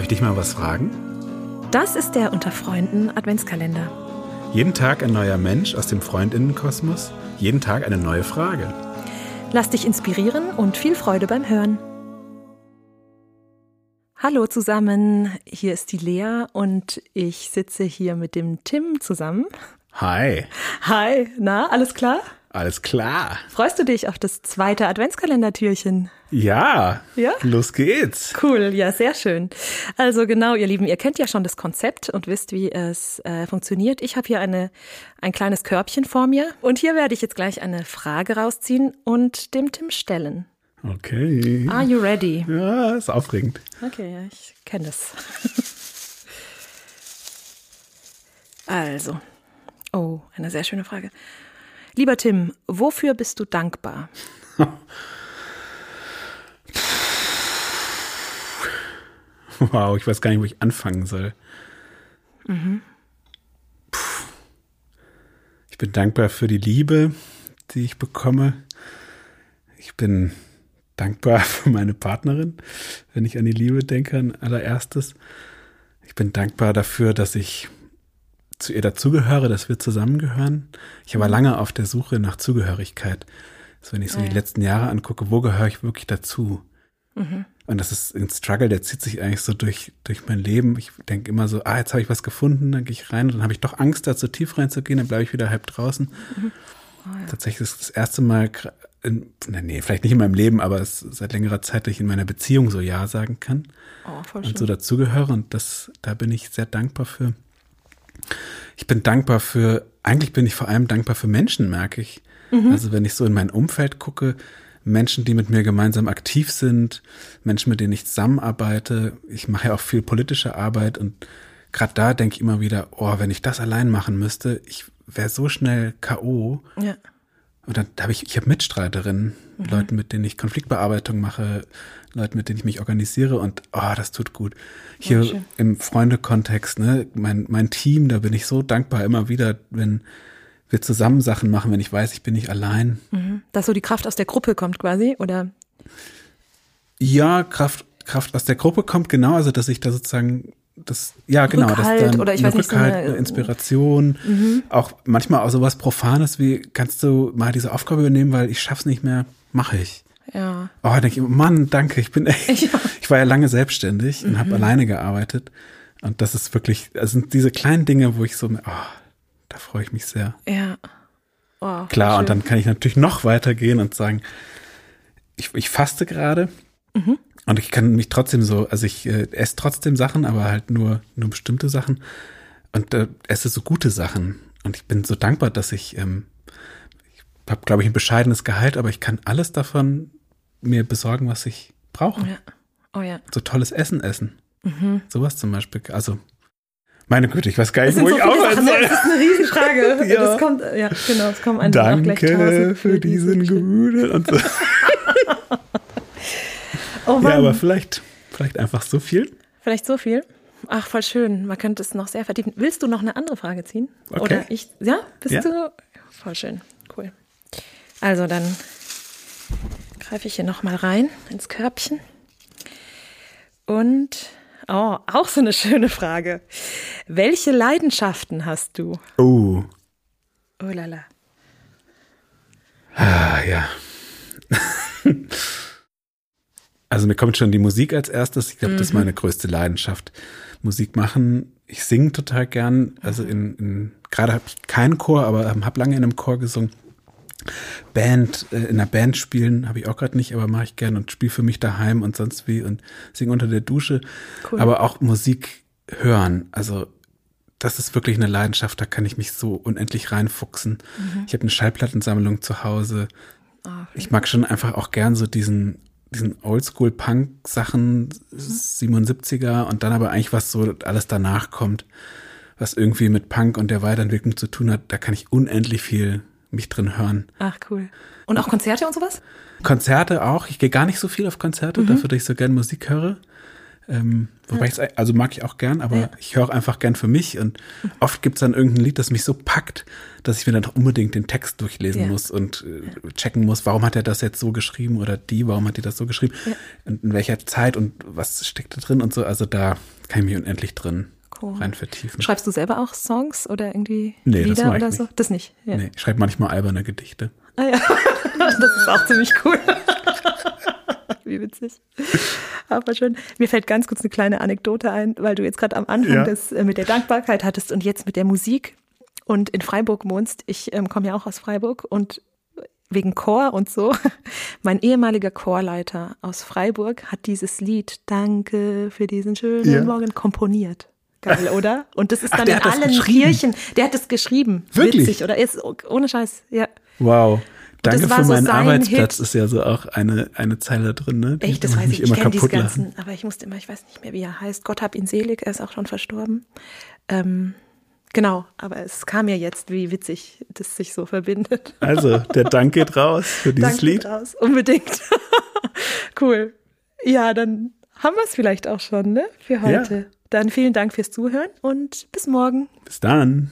Darf ich dich mal was fragen? Das ist der Unter Freunden Adventskalender. Jeden Tag ein neuer Mensch aus dem Freundinnenkosmos, jeden Tag eine neue Frage. Lass dich inspirieren und viel Freude beim Hören. Hallo zusammen, hier ist die Lea und ich sitze hier mit dem Tim zusammen. Hi. Hi, na, alles klar? Alles klar. Freust du dich auf das zweite Adventskalendertürchen? Ja. Ja? Los geht's. Cool, ja, sehr schön. Also genau, ihr Lieben, ihr kennt ja schon das Konzept und wisst, wie es äh, funktioniert. Ich habe hier eine, ein kleines Körbchen vor mir und hier werde ich jetzt gleich eine Frage rausziehen und dem Tim stellen. Okay. Are you ready? Ja, ist aufregend. Okay, ja, ich kenne das. also, oh, eine sehr schöne Frage. Lieber Tim, wofür bist du dankbar? Wow, ich weiß gar nicht, wo ich anfangen soll. Mhm. Ich bin dankbar für die Liebe, die ich bekomme. Ich bin dankbar für meine Partnerin, wenn ich an die Liebe denke, an allererstes. Ich bin dankbar dafür, dass ich zu ihr dazugehöre, dass wir zusammengehören. Ich war lange auf der Suche nach Zugehörigkeit. Also wenn ich so Ja, die ja. letzten Jahre angucke, wo gehöre ich wirklich dazu? Mhm. Und das ist ein Struggle, der zieht sich eigentlich so durch, durch mein Leben. Ich denke immer so, ah, jetzt habe ich was gefunden, dann gehe ich rein und dann habe ich doch Angst, da zu tief reinzugehen, dann bleibe ich wieder halb draußen. Mhm. Oh, Tatsächlich ist das erste Mal, in, nee, vielleicht nicht in meinem Leben, aber es seit längerer Zeit, dass ich in meiner Beziehung so Ja sagen kann Oh, voll und schön. so dazugehöre und das, da bin ich sehr dankbar für. Ich bin dankbar für, eigentlich bin ich vor allem dankbar für Menschen, merke ich. Also wenn ich so in mein Umfeld gucke, Menschen, die mit mir gemeinsam aktiv sind, Menschen, mit denen ich zusammenarbeite. Ich mache ja auch viel politische Arbeit und gerade da denke ich immer wieder, oh, wenn ich das allein machen müsste, ich wäre so schnell K.O. ja. Und dann habe ich, ich habe Mitstreiterinnen, Leute, mit denen ich Konfliktbearbeitung mache, Leute, mit denen ich mich organisiere und oh, das tut gut. Hier schön. im Freundekontext, ne, mein, mein Team, da bin ich so dankbar immer wieder, wenn wir zusammen Sachen machen, wenn ich weiß, ich bin nicht allein. Mhm. Dass so die Kraft aus der Gruppe kommt quasi, oder? Ja, Kraft, Kraft aus der Gruppe kommt, genau, also dass ich da sozusagen das, ja, genau, Rückhalt dass dann oder ich eine weiß nicht, so Rückhalt, eine- eine Inspiration, auch manchmal auch sowas Profanes wie, kannst du mal diese Aufgabe übernehmen, weil ich schaff's nicht mehr, mache ich. Ja. Oh, denke ich, Mann, danke, ich bin echt, Ja. ich war ja lange selbstständig und habe alleine gearbeitet. Und das ist wirklich, also sind diese kleinen Dinge, wo ich so, oh, da freue ich mich sehr. Ja. Oh, Klar, schön. und dann kann ich natürlich noch weitergehen und sagen, ich, ich faste gerade Mhm. und ich kann mich trotzdem so, also ich äh, esse trotzdem Sachen, aber halt nur, nur bestimmte Sachen und äh, esse so gute Sachen. Und ich bin so dankbar, dass ich, ähm, ich habe, glaube ich, ein bescheidenes Gehalt, aber ich kann alles davon mir besorgen, was ich brauche. Ja. Oh ja. So tolles Essen essen. Sowas zum Beispiel. Also, meine Güte, ich weiß gar nicht, wo so ich aufhören soll. Das ist eine Riesenfrage. Ja. Das kommt, ja, genau, es kommen einfach gleich Danke für diesen Gute und so. Oh Mann, Ja, aber vielleicht, vielleicht einfach so viel. vielleicht so viel. Ach, voll schön. Man könnte es noch sehr vertiefen. Willst du noch eine andere Frage ziehen? Okay. Oder ich? Ja, bist Ja. du? Voll schön. Cool. Also dann greife ich hier noch mal rein ins Körbchen. Und oh, auch so eine schöne Frage. Welche Leidenschaften hast du? Oh, Oh lala. ah, ja. Also mir kommt schon die Musik als erstes. Ich glaube, das ist meine größte Leidenschaft. Musik machen. Ich singe total gern. Also in, in gerade habe ich keinen Chor, aber ähm, habe lange in einem Chor gesungen. Band, äh, in einer Band spielen habe ich auch gerade nicht, aber mache ich gern und spiele für mich daheim und sonst wie und singe unter der Dusche. Cool. Aber auch Musik hören. Also das ist wirklich eine Leidenschaft, da kann ich mich so unendlich reinfuchsen. Ich habe eine Schallplattensammlung zu Hause. Ah, Ich mag schon einfach auch gern so diesen, diesen Oldschool-Punk-Sachen, 77er und dann aber eigentlich was so alles danach kommt, was irgendwie mit Punk und der Weiterentwicklung zu tun hat. Da kann ich unendlich viel mich drin hören. Ach, cool. Und auch Konzerte und sowas? Konzerte auch. Ich gehe gar nicht so viel auf Konzerte, dafür, dass ich so gern Musik höre. Ähm, wobei ja. ich also mag ich auch gern, aber ja. ich höre auch einfach gern für mich. Und oft gibt es dann irgendein Lied, das mich so packt, dass ich mir dann doch unbedingt den Text durchlesen ja. muss und äh, checken muss, warum hat er das jetzt so geschrieben oder die, warum hat die das so geschrieben und in welcher Zeit und was steckt da drin und so. Also da kann ich mich unendlich drin cool. rein vertiefen. Schreibst du selber auch Songs oder irgendwie nee, Lieder das oder nicht. so? Das nicht. Ja. Nee, ich schreibe manchmal alberne Gedichte. Ah ja, das ist auch ziemlich cool. Wie witzig. Aber schön. Mir fällt ganz kurz eine kleine Anekdote ein, weil du jetzt gerade am Anfang ja. das äh, mit der Dankbarkeit hattest und jetzt mit der Musik und in Freiburg wohnst. Ich ähm, komme ja auch aus Freiburg und wegen Chor und so. Mein ehemaliger Chorleiter aus Freiburg hat dieses Lied Danke für diesen schönen ja. Morgen komponiert. Geil, oder? Und das ist dann Ach, in allen Kirchen. Der hat es geschrieben. Wirklich? Witzig, oder? Ist, ohne Scheiß, ja. Wow. Danke für meinen so Arbeitsplatz Hit. ist ja so auch eine, eine Zeile drin, ne? Die Echt, das weiß ich. Ich kenne diese ganzen, aber ich musste immer, ich weiß nicht mehr, wie er heißt. Gott hab ihn selig, er ist auch schon verstorben. Ähm, genau, aber es kam mir jetzt, wie witzig das sich so verbindet. Also, der Dank geht raus für dieses Dank Lied. Geht raus, unbedingt. cool. Ja, dann haben wir es vielleicht auch schon, ne? Für heute. Ja. Dann vielen Dank fürs Zuhören und bis morgen. Bis dann.